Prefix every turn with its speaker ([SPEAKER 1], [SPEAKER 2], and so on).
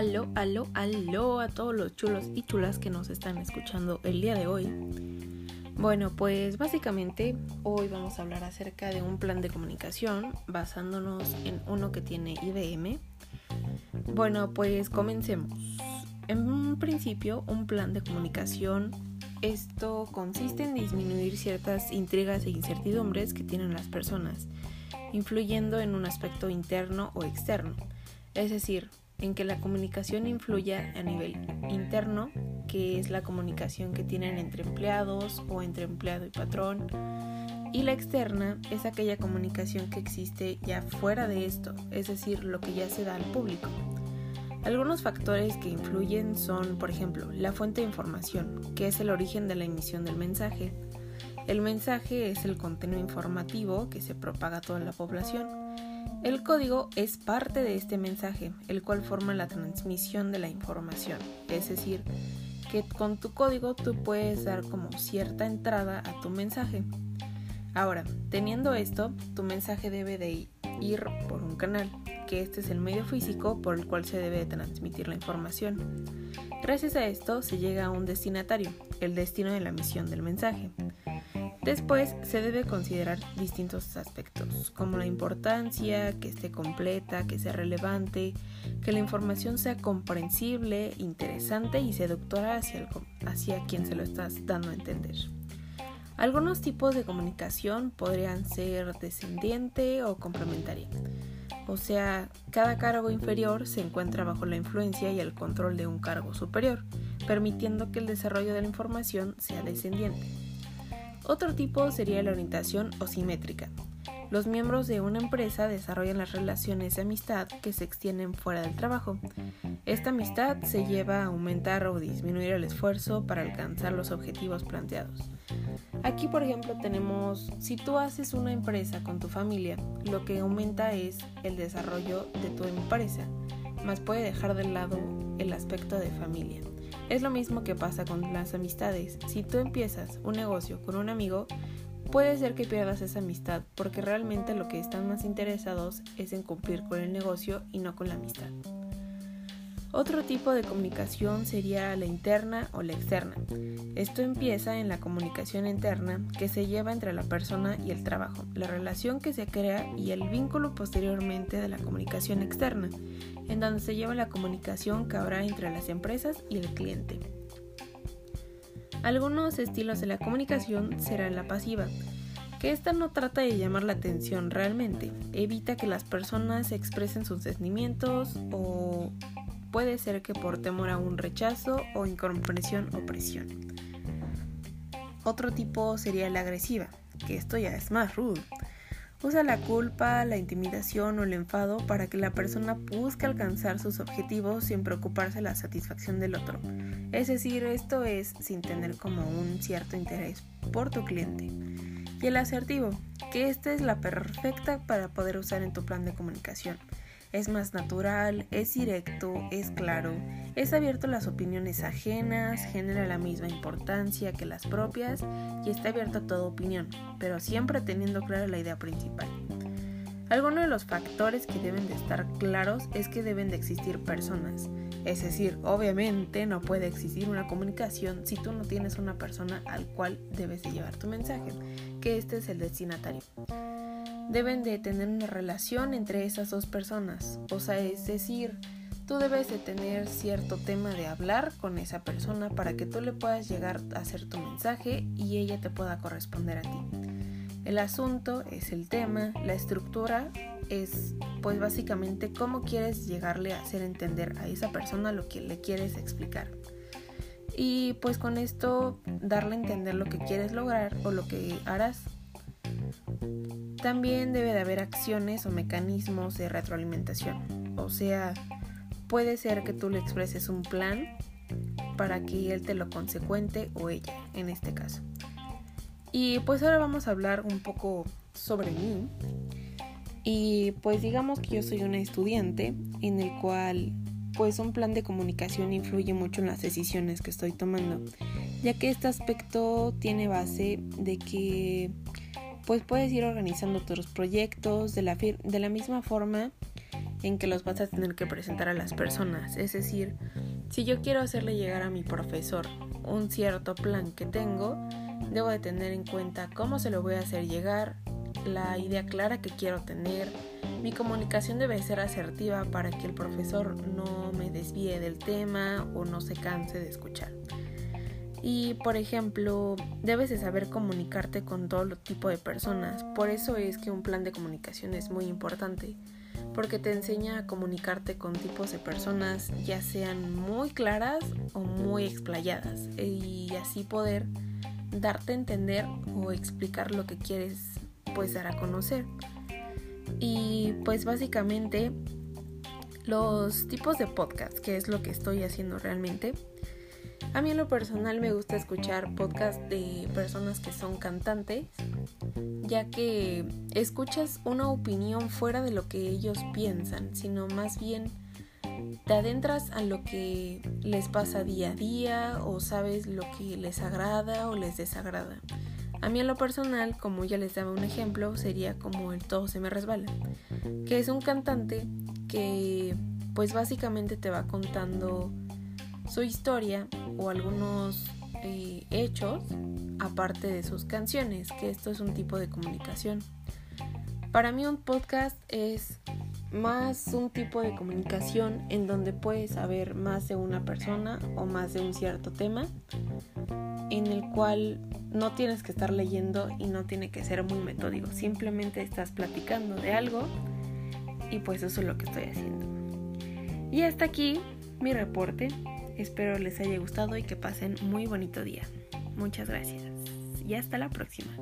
[SPEAKER 1] Aló, aló, aló a todos los chulos y chulas que nos están escuchando el día de hoy. Bueno, pues básicamente hoy vamos a hablar acerca de un plan de comunicación basándonos en uno que tiene IBM. Bueno, pues comencemos. En un principio, un plan de comunicación, esto consiste en disminuir ciertas intrigas e incertidumbres que tienen las personas, influyendo en un aspecto interno o externo. Es decir, en que la comunicación influya a nivel interno, que es la comunicación que tienen entre empleados o entre empleado y patrón, y la externa es aquella comunicación que existe ya fuera de esto, es decir, lo que ya se da al público. Algunos factores que influyen son, por ejemplo, la fuente de información, que es el origen de la emisión del mensaje. El mensaje es el contenido informativo que se propaga a toda la población el código es parte de este mensaje, el cual forma la transmisión de la información. Es decir, que con tu código tú puedes dar como cierta entrada a tu mensaje. Ahora, teniendo esto, tu mensaje debe de ir por un canal, que este es el medio físico por el cual se debe transmitir la información. Gracias a esto se llega a un destinatario, el destino de la misión del mensaje. Después se debe considerar distintos aspectos, como la importancia, que esté completa, que sea relevante, que la información sea comprensible, interesante y seductora hacia, hacia quien se lo estás dando a entender. Algunos tipos de comunicación podrían ser descendiente o complementaria. O sea, cada cargo inferior se encuentra bajo la influencia y el control de un cargo superior, permitiendo que el desarrollo de la información sea descendiente. Otro tipo sería la orientación o simétrica. Los miembros de una empresa desarrollan las relaciones de amistad que se extienden fuera del trabajo. Esta amistad se lleva a aumentar o disminuir el esfuerzo para alcanzar los objetivos planteados. Aquí, por ejemplo, tenemos, si tú haces una empresa con tu familia, lo que aumenta es el desarrollo de tu empresa, más puede dejar de lado el aspecto de familia. Es lo mismo que pasa con las amistades. Si tú empiezas un negocio con un amigo, puede ser que pierdas esa amistad porque realmente lo que están más interesados es en cumplir con el negocio y no con la amistad. Otro tipo de comunicación sería la interna o la externa. Esto empieza en la comunicación interna que se lleva entre la persona y el trabajo, la relación que se crea y el vínculo posteriormente de la comunicación externa, en donde se lleva la comunicación que habrá entre las empresas y el cliente. Algunos estilos de la comunicación serán la pasiva, que esta no trata de llamar la atención realmente, evita que las personas expresen sus sentimientos o puede ser que por temor a un rechazo o incomprensión o presión. Otro tipo sería la agresiva, que esto ya es más rudo. Usa la culpa, la intimidación o el enfado para que la persona busque alcanzar sus objetivos sin preocuparse de la satisfacción del otro. Es decir, esto es sin tener como un cierto interés por tu cliente. Y el asertivo, que esta es la perfecta para poder usar en tu plan de comunicación. Es más natural, es directo, es claro, es abierto a las opiniones ajenas, genera la misma importancia que las propias y está abierto a toda opinión, pero siempre teniendo clara la idea principal. Algunos de los factores que deben de estar claros es que deben de existir personas. Es decir, obviamente no puede existir una comunicación si tú no tienes una persona al cual debes de llevar tu mensaje, que este es el destinatario deben de tener una relación entre esas dos personas. O sea, es decir, tú debes de tener cierto tema de hablar con esa persona para que tú le puedas llegar a hacer tu mensaje y ella te pueda corresponder a ti. El asunto es el tema, la estructura es pues básicamente cómo quieres llegarle a hacer entender a esa persona lo que le quieres explicar. Y pues con esto darle a entender lo que quieres lograr o lo que harás también debe de haber acciones o mecanismos de retroalimentación. O sea, puede ser que tú le expreses un plan para que él te lo consecuente o ella, en este caso. Y pues ahora vamos a hablar un poco sobre mí. Y pues digamos que yo soy una estudiante en el cual pues un plan de comunicación influye mucho en las decisiones que estoy tomando, ya que este aspecto tiene base de que pues puedes ir organizando tus proyectos de la, de la misma forma en que los vas a tener que presentar a las personas. Es decir, si yo quiero hacerle llegar a mi profesor un cierto plan que tengo, debo de tener en cuenta cómo se lo voy a hacer llegar, la idea clara que quiero tener. Mi comunicación debe ser asertiva para que el profesor no me desvíe del tema o no se canse de escuchar. Y por ejemplo, debes de saber comunicarte con todo tipo de personas. Por eso es que un plan de comunicación es muy importante, porque te enseña a comunicarte con tipos de personas, ya sean muy claras o muy explayadas, y así poder darte a entender o explicar lo que quieres pues dar a conocer. Y pues básicamente los tipos de podcast, que es lo que estoy haciendo realmente, a mí en lo personal me gusta escuchar podcasts de personas que son cantantes, ya que escuchas una opinión fuera de lo que ellos piensan, sino más bien te adentras a lo que les pasa día a día o sabes lo que les agrada o les desagrada. A mí en lo personal, como ya les daba un ejemplo, sería como el Todo se me resbala, que es un cantante que pues básicamente te va contando su historia o algunos eh, hechos aparte de sus canciones, que esto es un tipo de comunicación. Para mí un podcast es más un tipo de comunicación en donde puedes saber más de una persona o más de un cierto tema, en el cual no tienes que estar leyendo y no tiene que ser muy metódico, simplemente estás platicando de algo y pues eso es lo que estoy haciendo. Y hasta aquí mi reporte. Espero les haya gustado y que pasen muy bonito día. Muchas gracias y hasta la próxima.